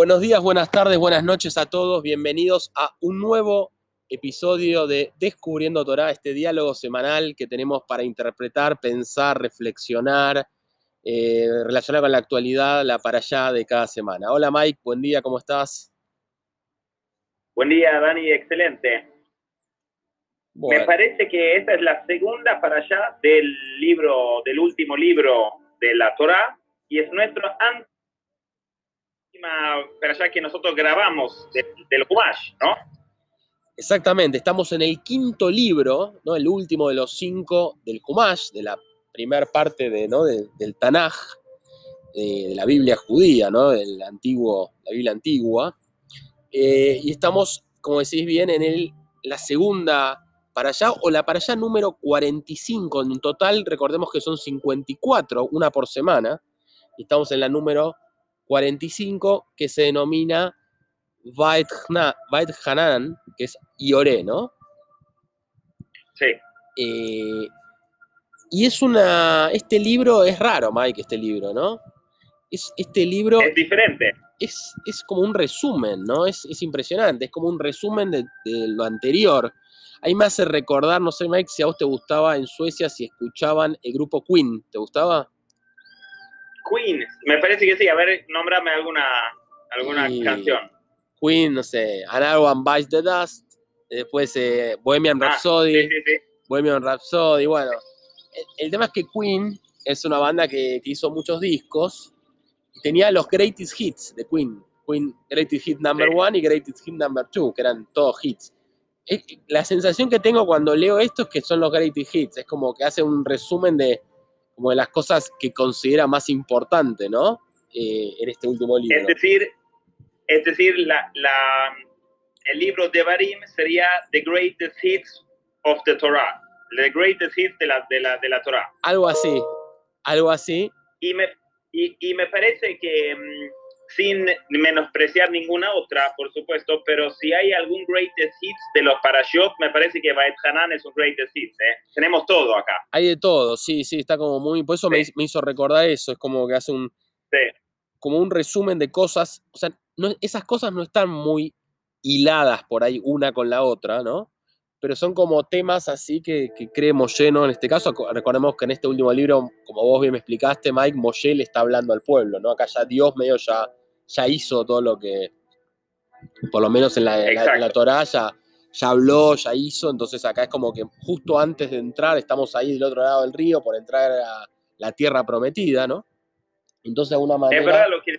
Buenos días, buenas tardes, buenas noches a todos. Bienvenidos a un nuevo episodio de Descubriendo Torah, este diálogo semanal que tenemos para interpretar, pensar, reflexionar, eh, relacionar con la actualidad, la para allá de cada semana. Hola Mike, buen día, ¿cómo estás? Buen día, Dani, excelente. Me parece que esta es la segunda para allá del libro, del último libro de la Torah, y es nuestro para allá que nosotros grabamos del Humash, ¿no? Exactamente, estamos en el quinto libro, ¿no? el último de los cinco del Humash, de la primera parte de, ¿no? del Tanaj, de, la Biblia judía, ¿no? del antiguo, la Biblia antigua. Eh, y estamos, como decís bien, en el, la segunda para allá o la para allá número 45. En total, recordemos que son 54, una por semana. Y estamos en la número 45 que se denomina Vait Hanan, que es Ioré, ¿no? Sí. Eh, y es una. Este libro es raro, Mike, este libro, ¿no? Es, este libro. Es diferente. Es, es como un resumen, ¿no? Es, impresionante. Es como un resumen de, de, lo anterior. Ahí me hace recordar, no sé, Mike, si a vos te gustaba en Suecia, si escuchaban el grupo Queen. ¿Te gustaba? Queen, me parece que sí. A ver, nómbrame alguna, alguna canción. Queen, no sé, Another One Bites the Dust, después eh, Bohemian ah, Rhapsody, Bohemian Rhapsody, bueno. El, tema es que Queen es una banda que, hizo muchos discos y tenía los greatest hits de Queen. Queen Greatest Hit Number One y Greatest Hit Number Two, que eran todos hits. La sensación que tengo cuando leo esto es que son los greatest hits, es como que hace un resumen de, como de las cosas que considera más importante, ¿no? Eh, en este último libro. Es decir, es decir la, la, el libro de Barim sería The Greatest Hits of the Torah, The Greatest Hits de la, de la, de la Torah. Algo así, algo así. Y me, y, y me parece que mm, sin menospreciar ninguna otra, por supuesto, pero si hay algún greatest hits de los Parashot, me parece que Baet Hanan es un greatest hits, ¿eh? Tenemos todo acá. Hay de todo, sí, sí, está como muy, por eso me, hizo recordar eso, es como que hace un, como un resumen de cosas, o sea, no, esas cosas no están muy hiladas por ahí una con la otra, ¿no? Pero son como temas así que, que cree Moshe, ¿no? En este caso, recordemos que en este último libro, como vos bien me explicaste, Mike, Moshe le está hablando al pueblo, ¿no? Acá ya Dios medio ya ya hizo todo lo que, por lo menos en la, en la, Torah, ya, habló, ya hizo, entonces acá es como que justo antes de entrar, estamos ahí del otro lado del río por entrar a la tierra prometida, ¿no? Entonces de alguna manera... Es verdad lo que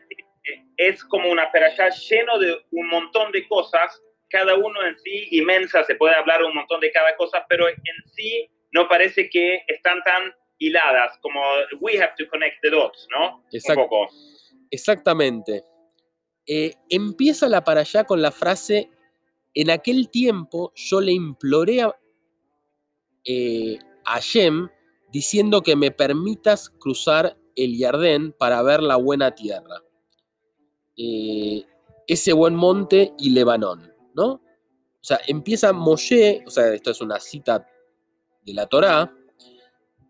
es como una peralla lleno de un montón de cosas, cada uno en sí inmensa, se puede hablar un montón de cada cosa, pero en sí no parece que están tan hiladas, como we have to connect the dots, ¿no? un poco. Exactamente. Eh, empieza la para allá con la frase, en aquel tiempo yo le imploré a, eh, Shem diciendo que me permitas cruzar el Yardén para ver la buena tierra, eh, ese buen monte y Lebanón, ¿no? O sea, empieza Moshe, o sea, esto es una cita de la Torá,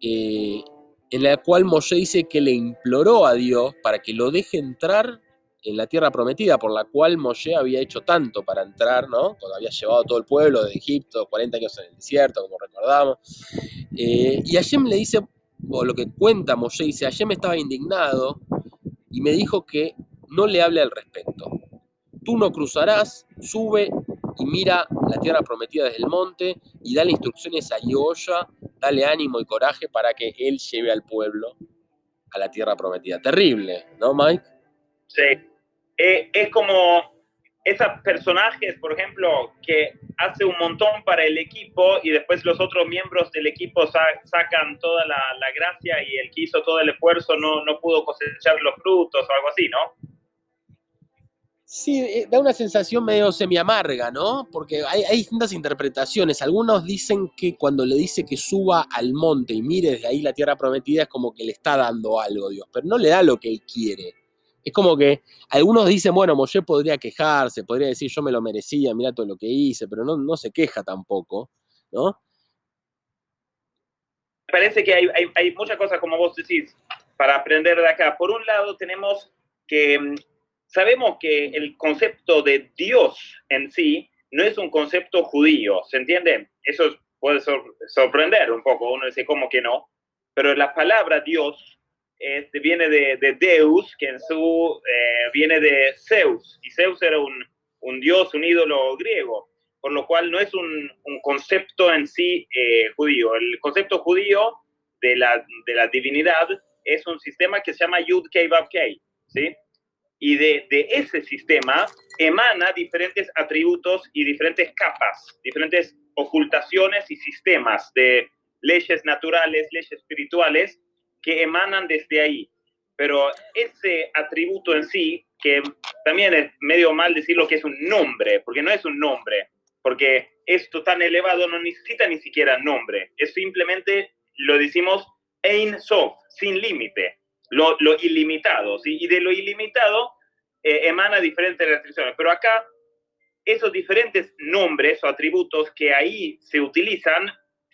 en la cual Moshe dice que le imploró a Dios para que lo deje entrar en la tierra prometida, por la cual Moshe había hecho tanto para entrar, ¿no? Cuando había llevado todo el pueblo de Egipto, 40 años en el desierto, como recordamos. Eh, y Hashem le dice, o lo que cuenta Moshe, dice, Hashem estaba indignado y me dijo que no le hable al respecto. Tú no cruzarás, sube y mira la tierra prometida desde el monte y dale instrucciones a Yoya, dale ánimo y coraje para que él lleve al pueblo a la tierra prometida. Terrible, ¿no, Mike? Sí, eh, es como esos personajes, por ejemplo, que hace un montón para el equipo y después los otros miembros del equipo sacan toda la, gracia y el que hizo todo el esfuerzo no, no pudo cosechar los frutos o algo así, ¿no? Sí, eh, da una sensación medio semi-amarga, ¿no? Porque hay, hay, distintas interpretaciones. Algunos dicen que cuando le dice que suba al monte y mire desde ahí la tierra prometida es como que le está dando algo Dios, pero no le da lo que él quiere. Es como que algunos dicen, bueno, Moshe podría quejarse, podría decir yo me lo merecía, mira todo lo que hice, pero no, no se queja tampoco, ¿no? Parece que hay, hay, muchas cosas, como vos decís, para aprender de acá. Por un lado, tenemos que mm, sabemos que el concepto de Dios en sí no es un concepto judío, ¿se entiende? Eso puede sorprender un poco, uno dice, ¿cómo que no? Pero la palabra Dios este, viene de, Deus, que en su eh, viene de Zeus, y Zeus era un, un, dios, un ídolo griego, por lo cual no es un, un concepto en sí eh, judío. El concepto judío de la, de la divinidad es un sistema que se llama Yud Kei Vav Kei, ¿sí? Y de, de, ese sistema emana diferentes atributos y diferentes capas, diferentes ocultaciones y sistemas de leyes naturales, leyes espirituales, que emanan desde ahí. Pero ese atributo en sí, que también es medio mal decirlo que es un nombre, porque no es un nombre, porque esto tan elevado no necesita ni siquiera nombre, es simplemente, lo decimos, Ein Sof, sin límite, lo, lo, ilimitado, ¿sí? y de lo ilimitado eh, emana diferentes restricciones. Pero acá, esos diferentes nombres o atributos que ahí se utilizan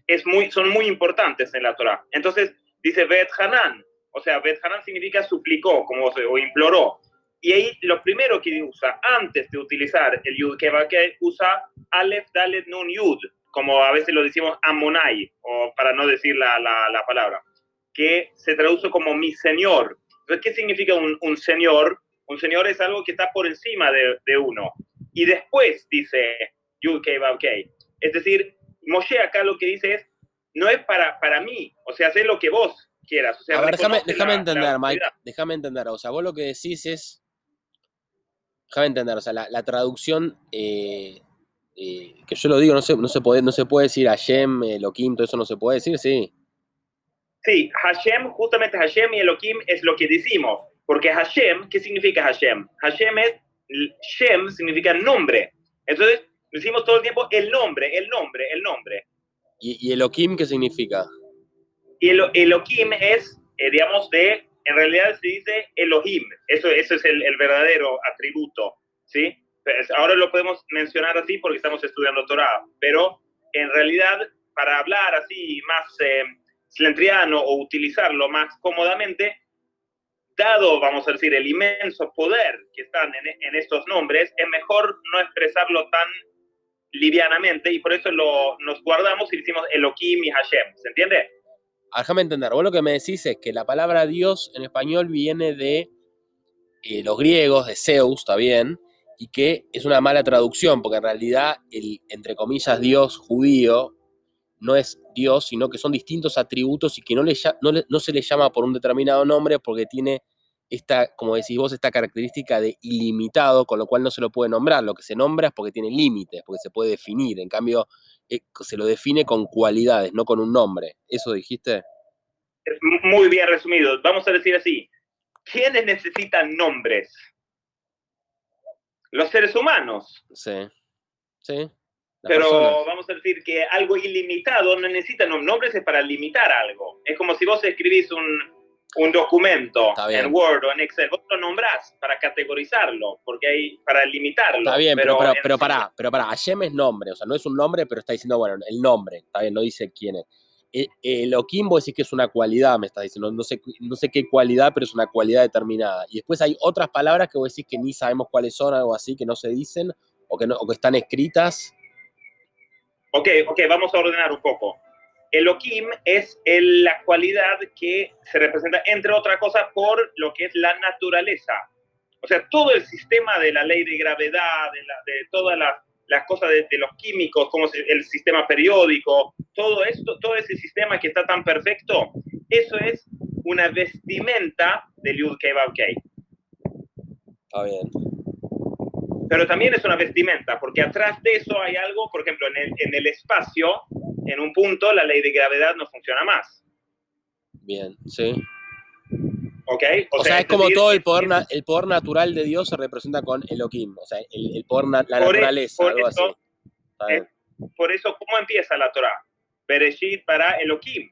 es muy, son muy importantes en la Torah. Entonces, dice Bet Hanan, o sea, Bet Hanan significa suplicó como, o imploró. Y ahí lo primero que usa, antes de utilizar el Yud que usa Aleph, Dalet, Nun, Yud, como a veces lo decimos Amonai, o para no decir la, la, la palabra, que se traduce como mi señor. Entonces, ¿qué significa un, un señor? Un señor es algo que está por encima de, de uno. Y después dice Yud Kei Es decir, Moshe acá lo que dice es, no es para, para mí, o sea, haz lo que vos quieras. O sea, a ver, déjame, déjame entender, Mike, déjame entender, o sea, vos lo que decís es, déjame entender, o sea, la, la traducción, eh, eh, que yo lo digo, no se, no se, puede, no se puede decir Hashem, Elohim, todo eso no se puede decir, sí. Sí, Hashem, justamente Hashem y Elohim es lo que decimos, porque Hashem, ¿qué significa Hashem? Hashem es, Shem significa nombre, entonces decimos todo el tiempo el nombre, el nombre, el nombre. ¿Y, y Elohim qué significa? Y el, Elohim es, eh, digamos, de, en realidad se dice Elohim, eso, eso es el, el verdadero atributo, ¿sí? Pues ahora lo podemos mencionar así porque estamos estudiando Torah, pero en realidad para hablar así más eh, o utilizarlo más cómodamente, dado, vamos a decir, el inmenso poder que están en, en estos nombres, es mejor no expresarlo tan livianamente y por eso lo, nos guardamos y decimos Elohim y Hashem, ¿se entiende? Déjame entender, vos lo que me decís es que la palabra Dios en español viene de eh, los griegos, de Zeus, está bien, y que es una mala traducción, porque en realidad el, entre comillas, Dios judío no es Dios, sino que son distintos atributos y que no, no se le llama por un determinado nombre porque tiene esta, como decís vos, esta característica de ilimitado, con lo cual no se lo puede nombrar. Lo que se nombra es porque tiene límites, porque se puede definir. En cambio, eh, se lo define con cualidades, no con un nombre. ¿Eso dijiste? Muy bien resumido. Vamos a decir así. ¿Quiénes necesitan nombres? Los seres humanos. Sí. Sí. Pero vamos a decir que algo ilimitado no necesita nombres es para limitar algo. Es como si vos escribís un, un documento en Word o en Excel, vos lo nombrás para categorizarlo, porque hay para limitarlo. Está bien, pero, pero, pero, pará, pero pará, Hashem es nombre, o sea, no es un nombre, pero está diciendo, bueno, el nombre, está bien, no dice quién es. El, el Oquim vos decís que es una cualidad, me está diciendo, no sé, no sé qué cualidad, pero es una cualidad determinada. Y después hay otras palabras que vos decís que ni sabemos cuáles son, algo así, que no se dicen, o que, no, o que están escritas. Ok, ok, vamos a ordenar un poco. Elohim es la cualidad que se representa, entre otras cosas, por lo que es la naturaleza. O sea, todo el sistema de la ley de gravedad, de, todas las, cosas de, los químicos, como el sistema periódico, todo esto, todo ese sistema que está tan perfecto, eso es una vestimenta del Yud Kei Está bien. Pero también es una vestimenta, porque atrás de eso hay algo, por ejemplo, en el, en el espacio, en un punto la ley de gravedad no funciona más. Bien, sí. ¿Ok? O, sea, es como todo el poder, el poder natural de Dios se representa con Elohim, o sea, el, poder, la e-, naturaleza, por algo eso, así. por eso, ¿cómo empieza la Torah? Bereshit para Elohim.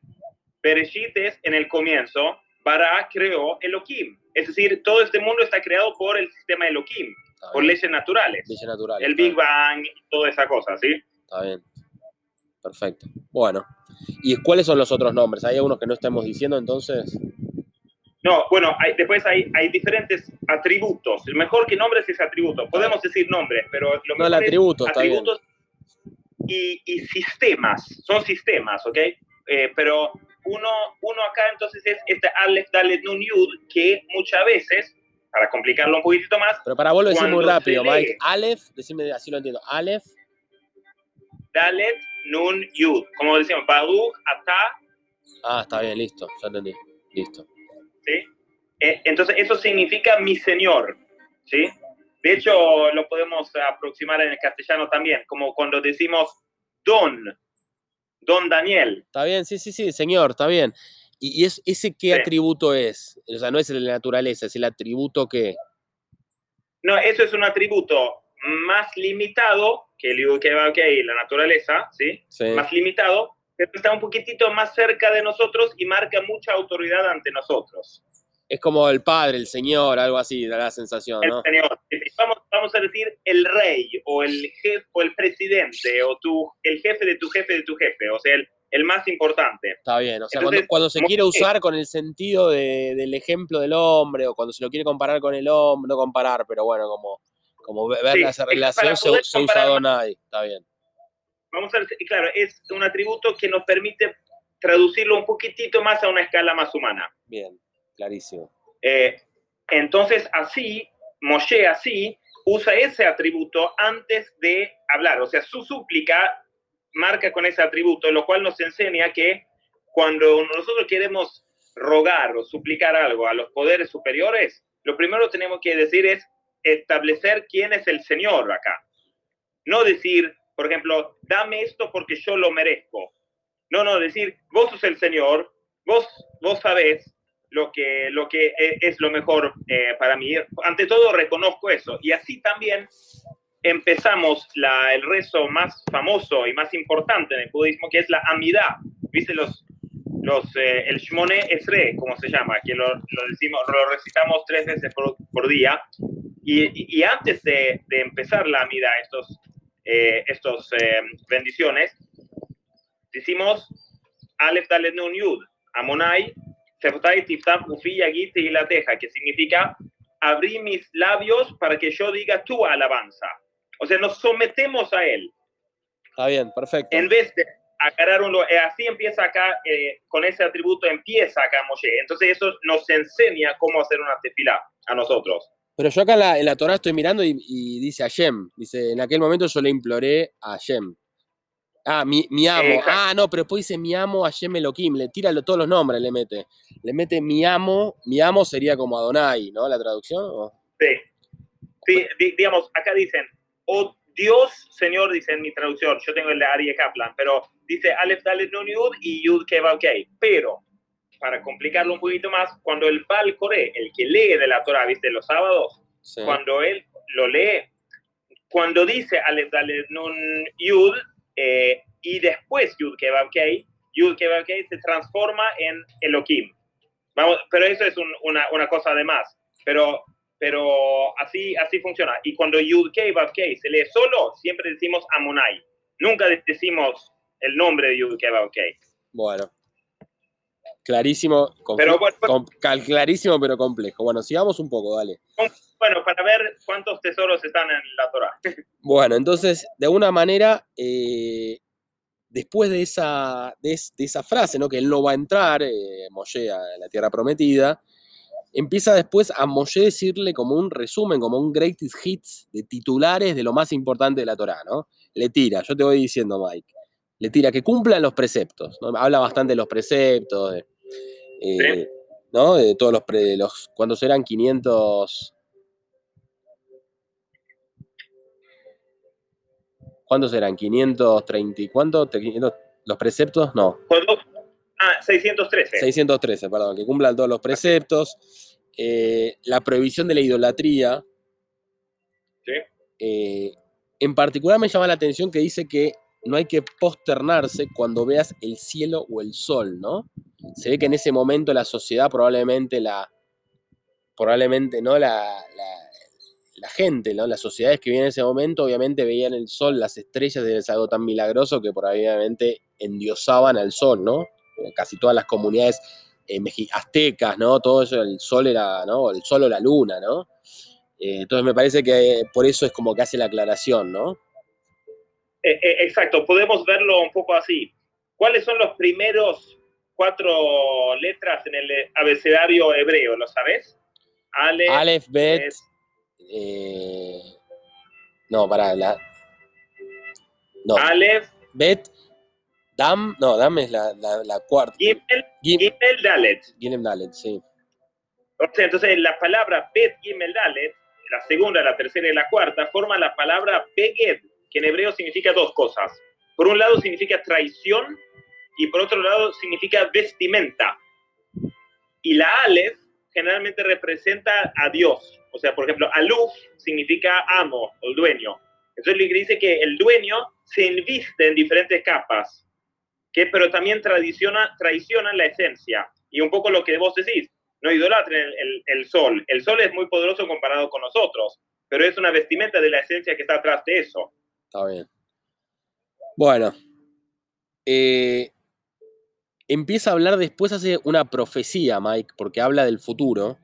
Bereshit es en el comienzo, para creó Elohim. Es decir, todo este mundo está creado por el sistema Elohim, por leyes naturales. Leyes naturales. El Big Bang toda esa cosa, ¿sí? Está bien. Perfecto. Bueno. ¿Y cuáles son los otros nombres? ¿Hay algunos que no estemos diciendo entonces? No, bueno, hay, después hay, hay diferentes atributos. El mejor que nombres es atributo. Podemos decir nombres, pero lo No, el mejor es atributo, bien. atributos y, y sistemas. Son sistemas, ¿ok? Eh, pero uno, uno acá entonces es este Aleph, Dalet, Nun, Yud, que muchas veces, para complicarlo un poquitito más, Pero para vos lo decís muy rápido, Mike. Aleph, decime así lo entiendo. Aleph, Dalet, Nun, Yud. Como decimos, Baruch, Atah, ah, está bien, listo, ya entendí. Listo. ¿sí? Eh, entonces, eso significa mi señor, ¿sí? De hecho, lo podemos aproximar en el castellano también, como cuando decimos don, don Daniel. Está bien, sí, sí, sí, señor, está bien. ¿Y, y es, ese qué Sí. atributo es? O sea, no es el de la naturaleza, es el atributo que. No, eso es un atributo más limitado que el Kei, Vav, Kei, la naturaleza, ¿sí? Sí. Más limitado, pero está un poquitito más cerca de nosotros y marca mucha autoridad ante nosotros. Es como el padre, el señor, algo así, da la sensación, El ¿no? señor. Vamos, vamos a decir el rey o el jefe o el presidente o tu, el jefe de tu jefe de tu jefe, o sea, el, el más importante. Está bien. O sea, Entonces, cuando, cuando se quiere que- usar con el sentido de- del ejemplo del hombre, o cuando se lo quiere comparar con el hombre, no comparar, pero bueno, como, como ve- ver Sí, esa relación se, se usa Donai. Está bien. Vamos a y claro, es un atributo que nos permite traducirlo un poquitito más a una escala más humana. Bien, clarísimo. Eh, entonces, así, Moshe así usa ese atributo antes de hablar. O sea, su súplica marca con ese atributo, lo cual nos enseña que cuando nosotros queremos rogar o suplicar algo a los poderes superiores, lo primero que tenemos que decir es establecer quién es el Señor acá. No decir, por ejemplo, dame esto porque yo lo merezco. No, no, decir, vos sos el Señor, vos, vos sabés lo que, lo que e- es lo mejor eh, para mí. Ante todo, reconozco eso. Y así también empezamos la, el rezo más famoso y más importante en el budismo, que es la amidad. ¿Viste? Los, los, eh, el Shmone Esre, como se llama, que lo, lo decimos, lo recitamos tres veces por, por día. Y, y- antes de, de empezar la amidad, estos, eh, estos eh, bendiciones, decimos Aleph Dalet Nun Yud, Amonai, Seftai Tiftaf Ufi Yagit y la Teja, que significa abrí mis labios para que yo diga tu alabanza. O sea, nos sometemos a él Está bien, perfecto. en vez de agarrar un eh, así empieza acá eh, con ese atributo empieza acá Moshe entonces eso nos enseña cómo hacer una tefilá a nosotros Pero yo acá en la, en la Torah estoy mirando y, y dice Hashem. Dice, en aquel momento yo le imploré a Hashem. Ah, mi, mi amo. Ah, no, pero después dice mi amo Hashem Elohim. Le tira todos los nombres, le mete. Le mete mi amo. Mi amo sería como Adonai, ¿no? La traducción. ¿o? sí, sí di- digamos acá dicen oh Dios Señor dice en mi traducción yo tengo el de Arie Kaplan pero dice Aleph Dalet Nun Yud y Yud Kei pero para complicarlo un poquito más cuando el Bal Coré el que lee de la Torah viste los sábados Sí. cuando él lo lee, cuando dice Aleph Dalet Nun Yud eh, y después Yud Kebab Kei, Yud Kebab Kei se transforma en Elohim. Vamos, pero eso es un- una, una cosa de más. Pero, pero así, así funciona. Y cuando Yud Kebab Kei se lee solo, siempre decimos Amonai. Nunca decimos el nombre de Yud Kebab Kei. Bueno. Clarísimo. Pero bueno, clarísimo, pero complejo. Bueno, sigamos un poco, dale. bueno, para ver cuántos tesoros están en la Torah. Bueno, entonces, de alguna manera, eh, después de esa, de, es- de esa frase, ¿no? que él no va a entrar, eh, Moshe, a la tierra prometida, empieza después a Moshe decirle como un resumen, como un greatest hits de titulares de lo más importante de la Torá, ¿no? Le tira, yo te voy diciendo, Mike, le tira que cumplan los preceptos, ¿no? Habla bastante de los preceptos, de, eh, ¿no? De todos los, pre- los, ¿cuántos eran? 500... ¿Cuántos eran? 530 y cuánto? 500 ¿Los preceptos? No, ah, 613. 613, perdón, que cumplan todos los preceptos. eh, la prohibición de la idolatría. Sí. eh, en particular me llama la atención que dice que no hay que posternarse cuando veas el cielo o el sol, ¿no? Se ve que en ese momento la sociedad probablemente la. Probablemente, ¿no? La, la, gente, ¿no? Las sociedades que vivían en ese momento, obviamente veían el sol, las estrellas, es algo tan milagroso que probablemente endiosaban al sol, ¿no? Casi todas las comunidades eh, aztecas, ¿no? Todo eso, el sol era, ¿no? El sol o la luna, ¿no? Eh, entonces me parece que por eso es como que hace la aclaración, ¿no? Eh, eh, exacto, podemos verlo un poco así. ¿Cuáles son los primeros cuatro letras en el abecedario hebreo? ¿Lo sabes? Ale, Aleph, Bet, es- eh, no, para la, no, Aleph, Bet, Dam, no, Dam es la, la, la cuarta, Gimel, Gim- Gimel, Dalet. Gimel Dalet, sí, entonces la palabra Bet Gimel Dalet, la segunda, la tercera y la cuarta, forman la palabra Beged, que en hebreo significa dos cosas. Por un lado significa traición y por otro lado significa vestimenta. Y la Aleph generalmente representa a Dios. O sea, por ejemplo, Aluf significa amo o dueño. Entonces le dice que el dueño se inviste en diferentes capas, que pero también traiciona, traicionan la esencia. Y un poco lo que vos decís, no idolatren el, el- el sol. El sol es muy poderoso comparado con nosotros, pero es una vestimenta de la esencia que está atrás de eso. Está bien. Bueno, eh, empieza a hablar después, hace una profecía, Mike, porque habla del futuro,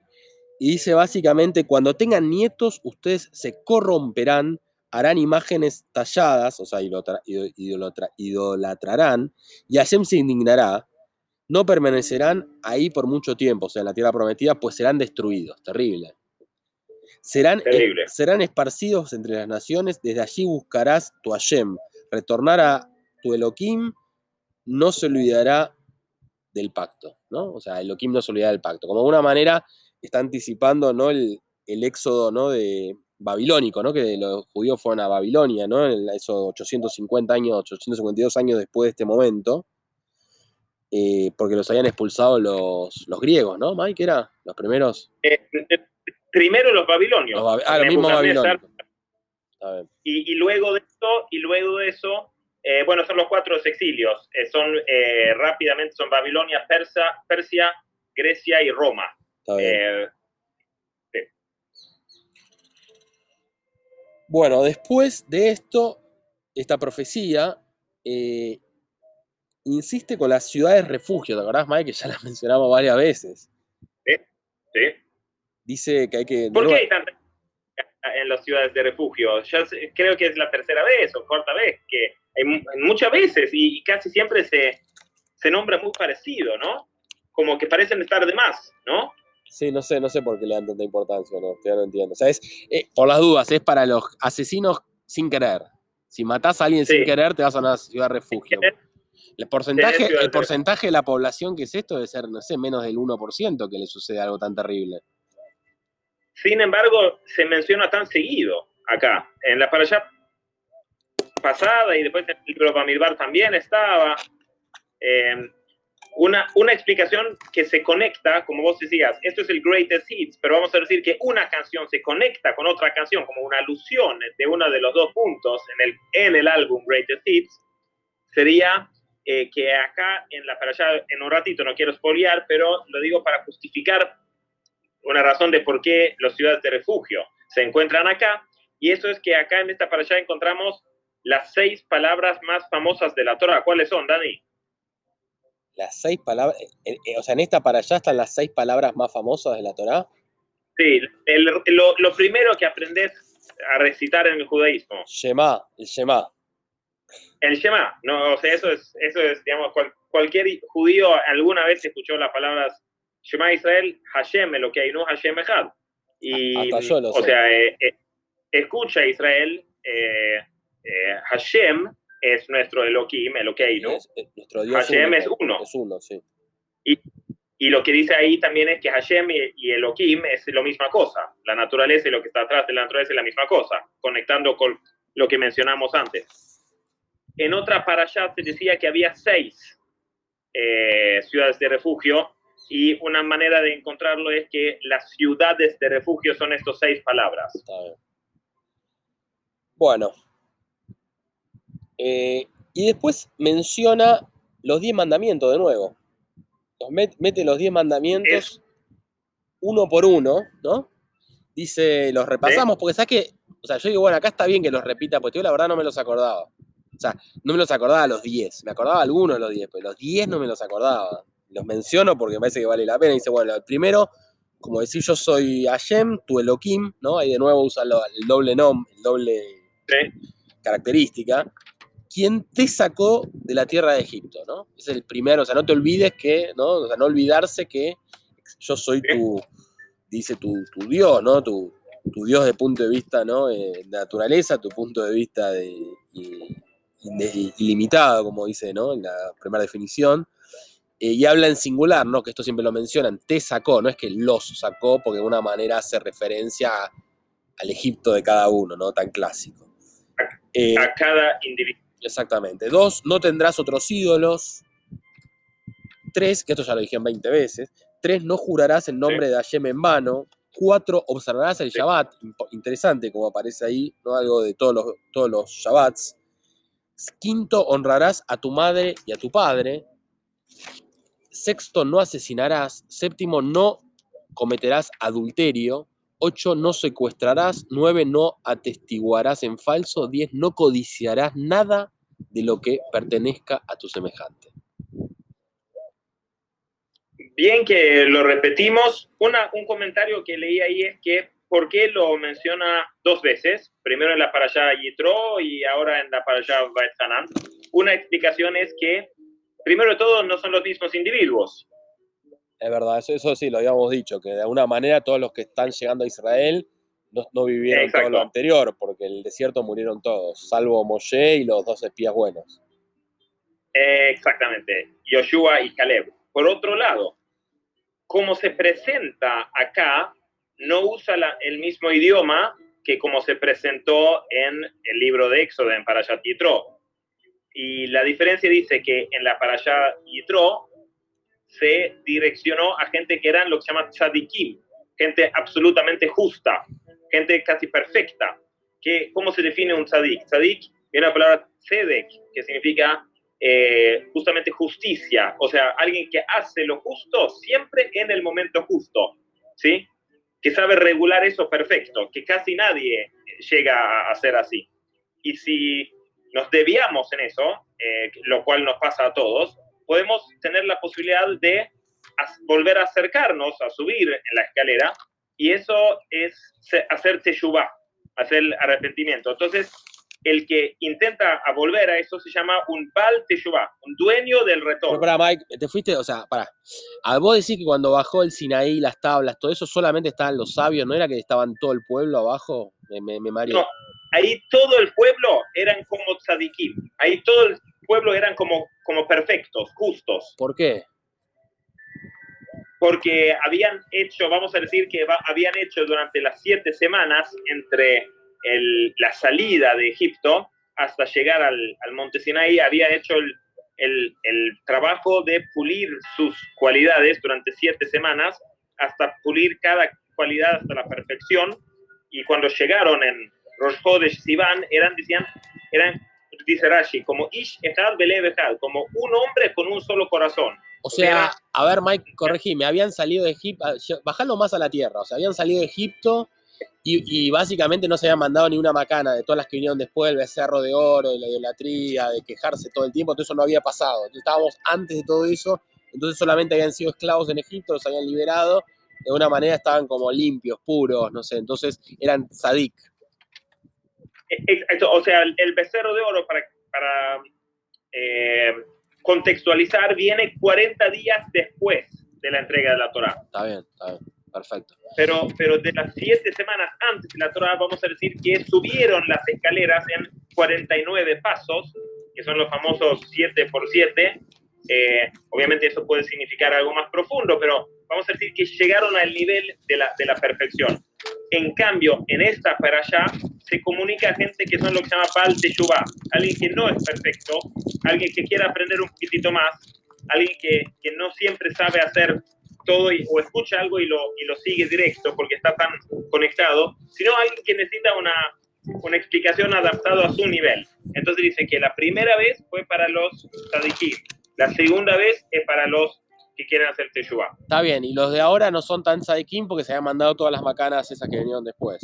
y dice básicamente, cuando tengan nietos, ustedes se corromperán, harán imágenes talladas, o sea, idolatra- ido- idolatra- idolatrarán, y Hashem se indignará, no permanecerán ahí por mucho tiempo, o sea, en la tierra prometida, pues serán destruidos, terrible. Serán, serán esparcidos entre las naciones, desde allí buscarás tu Hashem, retornar a tu Elohim, no se olvidará del pacto, ¿no? O sea, Elohim no se olvidará del pacto. Como de una manera está anticipando, ¿no? El, el éxodo, ¿no? De babilónico, ¿no? Que los judíos fueron a Babilonia, ¿no? En esos 850 años, 852 años después de este momento, eh, porque los habían expulsado los, los griegos, ¿no? Mike, era los primeros. Eh, eh, primero los babilonios. Los ah. Está bien. Y, y luego de eso, y luego de eso, eh, bueno, son los cuatro exilios. Eh, son eh, rápidamente son Babilonia, Persa, Persia, Grecia y Roma. Está bien. Eh, Bueno, después de esto, esta profecía eh, insiste con las ciudades refugio, ¿te acordás, Mike? Que ya las mencionamos varias veces. ¿sí? Dice que hay que. de ¿Por qué hay tantas en las ciudades de refugio? Ya creo que es la tercera vez o cuarta vez que hay mu- muchas veces y, casi siempre se, se nombra muy parecido, ¿no? Como que parecen estar de más, ¿no? Sí, no sé, no sé por qué le dan tanta importancia, no, ya no entiendo. O sea, es, eh, por las dudas, es para los asesinos sin querer. Si matás a alguien sin querer, te vas a una ciudad refugio. querer. El porcentaje, el refugio. porcentaje de la población que es esto debe ser, no sé, menos del 1% que le sucede algo tan terrible. Sin embargo, se menciona tan seguido acá. En la parasha pasada y después en el libro Bamidbar también estaba. eh, una, una explicación que se conecta, como vos decías, esto es el Greatest Hits, pero vamos a decir que una canción se conecta con otra canción, como una alusión de uno de los dos puntos en el, en el álbum Greatest Hits, sería eh, que acá en la parasha, en un ratito, no quiero spoilear, pero lo digo para justificar una razón de por qué las ciudades de refugio se encuentran acá, y eso es que acá en esta parasha encontramos las seis palabras más famosas de la Torah. ¿Cuáles son, Dani? Las seis palabras, eh, eh, o sea, en esta para allá están las seis palabras más famosas de la Torá. Sí, el- lo, lo primero que aprendes a recitar en el judaísmo, Shema, el Shema. el Shema. No, o sea, eso es, eso es digamos, cual- cualquier judío alguna vez escuchó las palabras Shema Israel, Hashem, lo que hay, no Hashem Echad. Y, yo lo o sé. sea, eh, eh, escucha Israel, eh, eh, Hashem es nuestro Elohim, Elokeinu, Es- es- nuestro Dios Hashem es uno. Es uno, sí. Y lo que dice ahí también es que Hashem y, y Elohim es la misma cosa. La naturaleza y lo que está atrás de la naturaleza es la misma cosa, conectando con lo que mencionamos antes. En otra parasha se decía que había seis eh, ciudades de refugio y una manera de encontrarlo es que las ciudades de refugio son estas seis palabras. Está bien. Bueno. Eh, y después menciona los diez mandamientos de nuevo. Los met- mete los diez mandamientos uno por uno, ¿no? Dice, los repasamos, porque sabes que, o sea, yo digo, bueno, acá está bien que los repita, porque yo la verdad no me los acordaba. O sea, no me los acordaba los 10, me acordaba algunos de los 10, pero los 10 no me los acordaba. Los menciono porque me parece que vale la pena. Dice, bueno, el primero, como decir yo soy Hashem, tu Elohim, ¿no? Ahí de nuevo usa el doble nombre, el doble Sí. característica. ¿Quién te sacó de la tierra de Egipto, ¿no? Ese es el primero, o sea, no te olvides que, ¿no? O sea, no olvidarse que yo soy tu, dice tu, tu Dios, ¿no? Tu, tu Dios de punto de vista, ¿no? Eh, naturaleza, tu punto de vista de- ilimitado, como dice, ¿no? En la primera definición. Eh, y habla en singular, ¿no? Que esto siempre lo mencionan, te sacó, no es que los sacó, porque de una manera hace referencia a- al Egipto de cada uno, ¿no? Tan clásico. Eh, A cada individuo. Exactamente. Dos, no tendrás otros ídolos. Tres, que esto ya lo dijeron 20 veces. Tres, no jurarás en nombre de Hashem en vano. Cuatro, observarás el Sí. Shabbat. Interesante como aparece ahí, ¿no? Algo de todos los, todos los Shabbats. Quinto, honrarás a tu madre y a tu padre. Sexto, no asesinarás. Séptimo, no cometerás adulterio. 8. No secuestrarás. 9. No atestiguarás en falso. 10. No codiciarás nada de lo que pertenezca a tu semejante. Bien que lo repetimos. Una, un comentario que leí ahí es que ¿por qué lo menciona dos veces? Primero en la parashá Yitro y ahora en la parashá Baetzanan. Una explicación es que, primero de todo, no son los mismos individuos. Es verdad, eso, eso sí lo habíamos dicho, que de alguna manera todos los que están llegando a Israel no, no vivieron todo lo anterior, porque en el desierto murieron todos, salvo Moshe y los dos espías buenos. Exactamente, Yoshua y Caleb. Por otro lado, como se presenta acá, no usa la- el mismo idioma que como se presentó en el libro de Éxodo, en Parashat Yitro. Y la diferencia dice que en la Parashat Yitro se direccionó a gente que eran lo que se llama tzadikim, gente absolutamente justa, gente casi perfecta. ¿Qué, ¿Cómo se define un tzadik? Tzadik viene la palabra tzedek, que significa eh, justamente justicia, o sea, alguien que hace lo justo siempre en el momento justo, ¿sí? Que sabe regular eso perfecto, que casi nadie llega a hacer así. Y si nos desviamos en eso, eh, lo cual nos pasa a todos, podemos tener la posibilidad de volver a acercarnos, a subir en la escalera, y eso es hacer teshuvah, hacer arrepentimiento. Entonces, el que intenta a volver a eso se llama un bal teshuvah, un dueño del Pero retorno. para Mike, te fuiste, o sea, para. A vos decís que cuando bajó el Sinaí, las tablas, todo eso, solamente estaban los sabios, ¿no era que estaban todo el pueblo abajo? Me, me, me mareé. No, ahí todo el pueblo eran como tzadikim, ahí todo el pueblo eran como, como perfectos, justos, ¿Por qué? porque habían hecho, vamos a decir que va- habían hecho durante las siete semanas entre el- la salida de Egipto hasta llegar al, al monte Sinaí, había hecho el, el- el trabajo de pulir sus cualidades durante siete semanas hasta pulir cada cualidad hasta la perfección. Y cuando llegaron en Rosh Chodesh Sivan eran, decían, eran, dice Rashi, como Ish Echad Belev como un hombre con un solo corazón. O sea, Era- a ver, Mike, corregime, habían salido de Egipto, bajalo más a la tierra, o sea, habían salido de Egipto y, y básicamente no se habían mandado ni una macana de todas las que vinieron después, el becerro de oro, de la idolatría, de quejarse todo el tiempo, todo eso no había pasado. Entonces, estábamos antes de todo eso, entonces solamente habían sido esclavos en Egipto, los habían liberado, de una manera estaban como limpios, puros, no sé, entonces eran sadik. Exacto, o sea, el, el becerro de oro, para, para eh, contextualizar, viene 40 días después de la entrega de la Torah. Está bien, está bien, perfecto. Pero, pero de las siete semanas antes de la Torah, vamos a decir que subieron las escaleras en 49 pasos, que son los famosos 7 por 7. Eh, obviamente eso puede significar algo más profundo, pero vamos a decir que llegaron al nivel de la, de la perfección. En cambio, en esta para allá se comunica a gente que son lo que se llama Baal Teshuvah, alguien que no es perfecto, alguien que quiere aprender un poquitito más, alguien que, que no siempre sabe hacer todo y- o escucha algo y lo, y lo sigue directo porque está tan conectado, sino alguien que necesita una, una explicación adaptada a su nivel. Entonces dice que la primera vez fue para los tzadikim, la segunda vez es para los que quieren hacer teshuvah. Está bien, y los de ahora no son tan sadikim porque se habían mandado todas las macanas esas que vinieron después.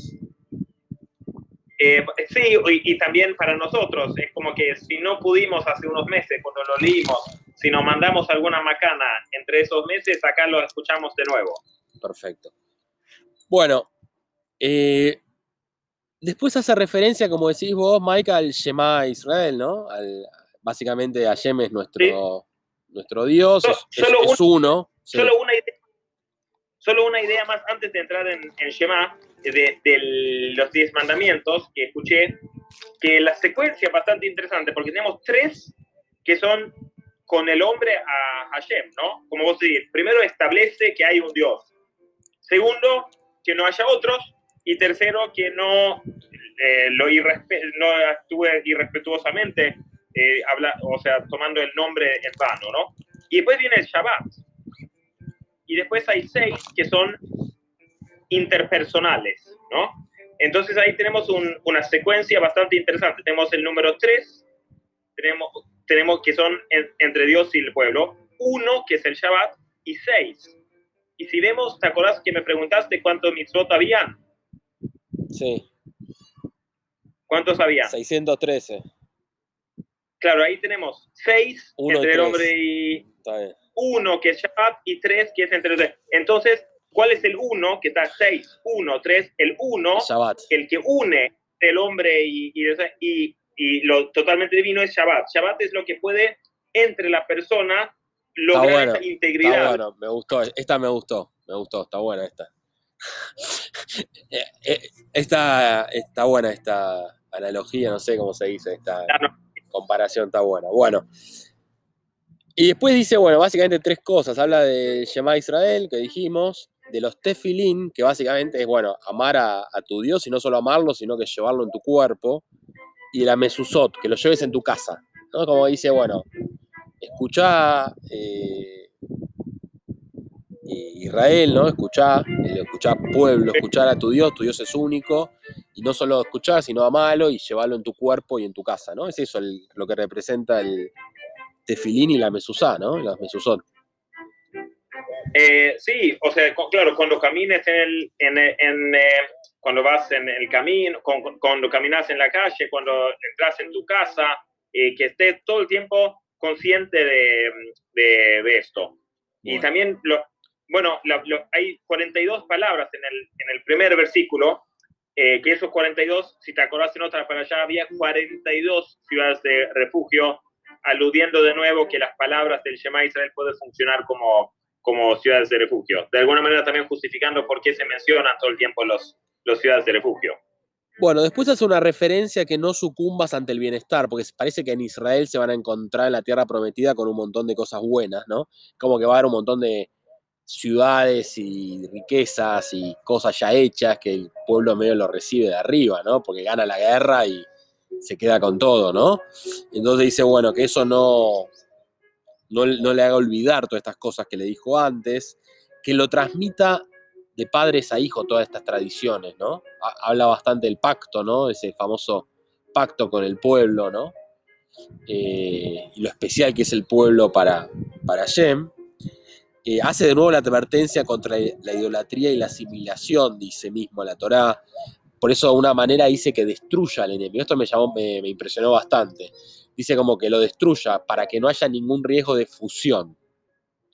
Eh, sí, y, y también para nosotros, es como que si no pudimos hace unos meses, cuando lo leímos, si nos mandamos alguna macana entre esos meses, acá lo escuchamos de nuevo. Perfecto. Bueno, eh, después hace referencia, como decís vos, Mike, al Shema Israel, ¿no? básicamente Hashem es nuestro, nuestro Dios, es, uno. Solo, una idea, solo una idea más antes de entrar en, en Shema, de, los diez mandamientos que escuché, que la secuencia es bastante interesante, porque tenemos tres que son con el hombre a Hashem, ¿no? Como vos decís, primero establece que hay un Dios. Segundo, que no haya otros. Y tercero, que no, eh, lo no actúe irrespetuosamente, eh, habla, o sea, tomando el nombre en vano, ¿no? Y después viene el Shabbat. Y después hay seis que son interpersonales, ¿no? Entonces ahí tenemos una secuencia bastante interesante. Tenemos el número tres, tenemos, tenemos que son entre Dios y el pueblo, uno que es el Shabbat y seis. Y si vemos, ¿te acordás que me preguntaste cuántos mitzvot habían? Sí. ¿Cuántos había? 613. Claro, ahí tenemos seis entre el hombre y uno que es Shabbat y tres que es entre los Entonces, ¿cuál es el uno que está seis, uno, tres? El uno, el que une el hombre y, y, y, lo totalmente divino es Shabbat. Shabbat es lo que puede entre la persona lograr esa integridad. Está bueno, me gustó, esta me gustó, me gustó, está buena esta. Eh, eh, esta está buena esta analogía, no sé cómo se dice, esta comparación está buena. Bueno, y después dice, bueno, básicamente tres cosas. Habla de Shema Israel, que dijimos, de los tefilín, que básicamente es, bueno, amar a, tu Dios y no solo amarlo, sino que llevarlo en tu cuerpo. Y la mesuzot, que lo lleves en tu casa. ¿no? Como dice, bueno, escuchá eh, Israel, ¿no? Escuchá, escuchá pueblo, escuchar a tu Dios, tu Dios es único. Y no solo escuchar, sino amarlo y llevarlo en tu cuerpo y en tu casa, ¿no? Es eso lo que representa el, tefilín y la mesuzá, ¿no? Las mesuzot. Eh, sí, o sea, claro, cuando camines en el, en, eh, cuando vas en el camino, cuando caminas en la calle, cuando entras en tu casa, eh, que estés todo el tiempo consciente de, de, esto. Y también, lo, bueno, hay 42 palabras en el, en el primer versículo, que esos 42, si te acordás en otra para allá, había 42 ciudades de refugio aludiendo de nuevo que las palabras del Shema Israel pueden funcionar como, como ciudades de refugio. De alguna manera también justificando por qué se mencionan todo el tiempo los, los ciudades de refugio. Bueno, después hace una referencia que no sucumbas ante el bienestar, porque parece que en Israel se van a encontrar en la tierra prometida con un montón de cosas buenas, ¿no? Como que va a haber un montón de ciudades y riquezas y cosas ya hechas que el pueblo medio lo recibe de arriba, ¿no? Porque gana la guerra y, se queda con todo, ¿no? Entonces dice, bueno, que eso no, no, le haga olvidar todas estas cosas que le dijo antes, que lo transmita de padres a hijos todas estas tradiciones, ¿no? Habla bastante del pacto, ¿no? Ese famoso pacto con el pueblo, ¿no? Eh, y lo especial que es el pueblo para, para Shem. Eh, hace de nuevo la advertencia contra la idolatría y la asimilación, dice mismo la Torá, por eso de una manera dice que destruya al enemigo. Esto me, llamó, me, impresionó bastante. Dice como que lo destruya para que no haya ningún riesgo de fusión,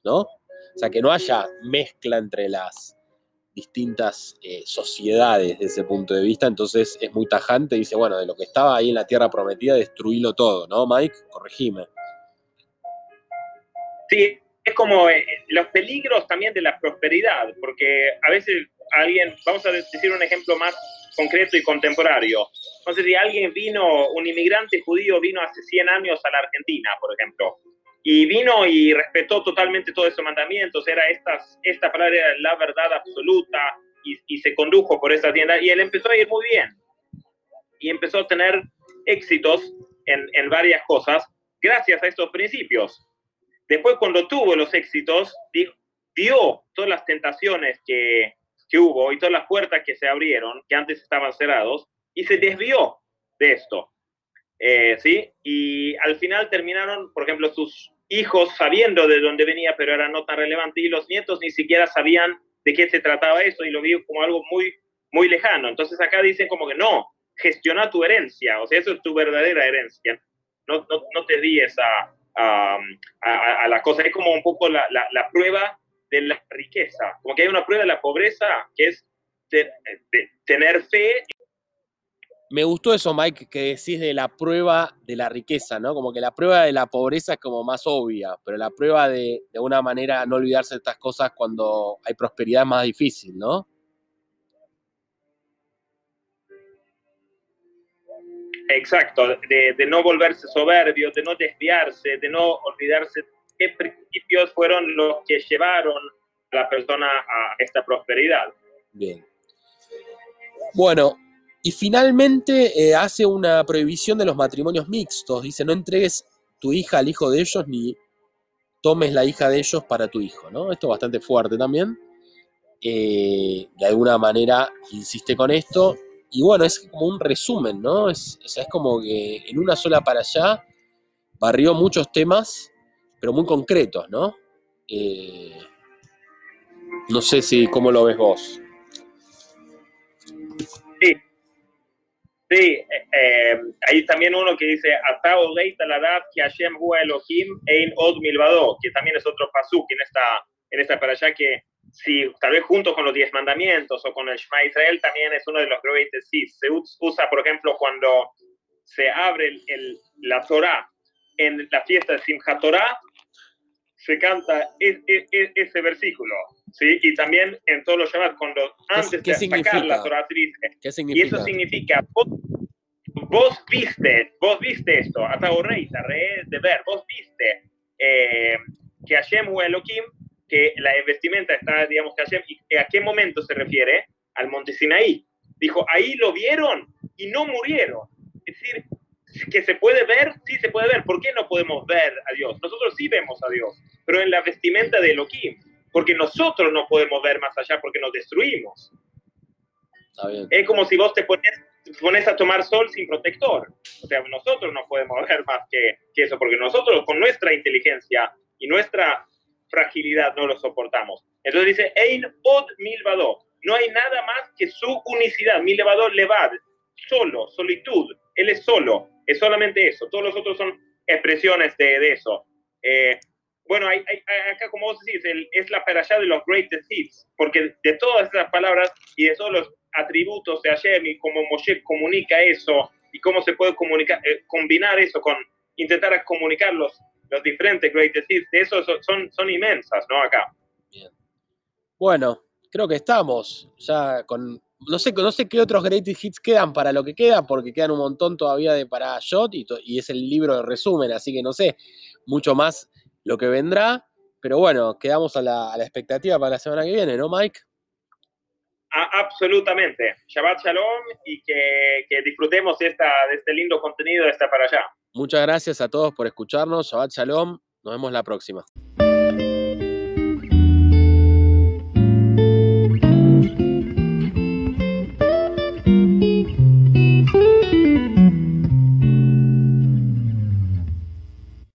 ¿no? O sea, que no haya mezcla entre las distintas eh, sociedades desde ese punto de vista. Entonces es muy tajante. Dice, bueno, de lo que estaba ahí en la tierra prometida, destruílo todo, ¿no, Mike? Corregime. Sí, es como eh, los peligros también de la prosperidad, porque a veces alguien, vamos a decir un ejemplo más concreto y contemporáneo. Entonces, si alguien vino, un inmigrante judío vino hace 100 años a la Argentina, por ejemplo, y vino y respetó totalmente todos esos mandamientos, era estas, esta palabra era la verdad absoluta y, y se condujo por esa tienda y él empezó a ir muy bien y empezó a tener éxitos en, en varias cosas gracias a estos principios. Después, cuando tuvo los éxitos, dio todas las tentaciones que, que hubo y todas las puertas que se abrieron, que antes estaban cerrados, y se desvió de esto. Eh, ¿Sí? Y al final terminaron, por ejemplo, sus hijos sabiendo de dónde venía, pero era no tan relevante, y los nietos ni siquiera sabían de qué se trataba eso y lo vio como algo muy, muy lejano. Entonces acá dicen como que no, gestiona tu herencia, o sea, eso es tu verdadera herencia. No, no, no te di esa, a, la cosa. Es como un poco la, prueba de la riqueza, como que hay una prueba de la pobreza que es tener fe. Me gustó eso, Mike, que decís de la prueba de la riqueza, ¿no? Como que la prueba de la pobreza es como más obvia, pero la prueba de, de una manera, no olvidarse de estas cosas cuando hay prosperidad es más difícil, ¿no? Exacto, de, no volverse soberbio, de no desviarse, de no olvidarse qué principios fueron los que llevaron a la persona a esta prosperidad. Bien. Bueno, y finalmente eh, hace una prohibición de los matrimonios mixtos. Dice, no entregues tu hija al hijo de ellos ni tomes la hija de ellos para tu hijo, ¿no? Esto es bastante fuerte también. Eh, de alguna manera insiste con esto y bueno, es como un resumen, ¿no? Es, es como que en una sola para allá barrió muchos temas, pero muy concretos, ¿no? Eh, no sé si cómo lo ves vos. Sí, sí, eh, eh, hay también uno que dice, Atao Taladad que Hashem Elohim Ein Od Milvado, que también es otro pasuk en esta, en esta para allá que si tal vez junto con los diez mandamientos o con el Shema Israel también es uno de los greatest sí Se usa, por ejemplo, cuando se abre el, la Torah en la fiesta de Simchat Torah, se canta ese versículo, ¿sí? Y también en todos los Shabbat, cuando antes de sacar la Torah ¿Qué significa? Y eso significa, vos, viste, vos viste esto, hasta re de ver, vos viste eh, que Hashem o Elohim que la vestimenta está, digamos, ¿y a qué momento se refiere? Al monte Sinaí. Dijo, ahí lo vieron y no murieron. Es decir, que se puede ver, sí se puede ver. ¿Por qué no podemos ver a Dios? Nosotros sí vemos a Dios, pero en la vestimenta de Elohim, porque nosotros no podemos ver más allá porque nos destruimos. Es como si vos te pones, pones a tomar sol sin protector. O sea, nosotros no podemos ver más que, que eso, porque nosotros con nuestra inteligencia y nuestra fragilidad no lo soportamos. Entonces dice, Ein od milvado, no hay nada más que su unicidad, milvado levad, solo, solitud, él es solo, es solamente eso, todos los otros son expresiones de, eso. Eh, bueno, hay, acá como vos decís, es la allá de los greatest hits, porque de todas esas palabras y de todos los atributos de Hashem y cómo Moshe comunica eso y cómo se puede comunicar, eh, combinar eso con intentar comunicarlos los diferentes greatest hits de esos son, son inmensas, ¿no? Acá. Bien. Bueno, creo que estamos ya con. No sé, no sé qué otros greatest hits quedan para lo que queda, porque quedan un montón todavía de para Shot y, y es el libro de resumen, así que no sé mucho más lo que vendrá. Pero bueno, quedamos a la, a la expectativa para la semana que viene, ¿no, Mike? absolutamente. Shabbat Shalom y que, que disfrutemos de, esta, de este lindo contenido de esta para allá. Muchas gracias a todos por escucharnos. Shabbat Shalom. Nos vemos la próxima.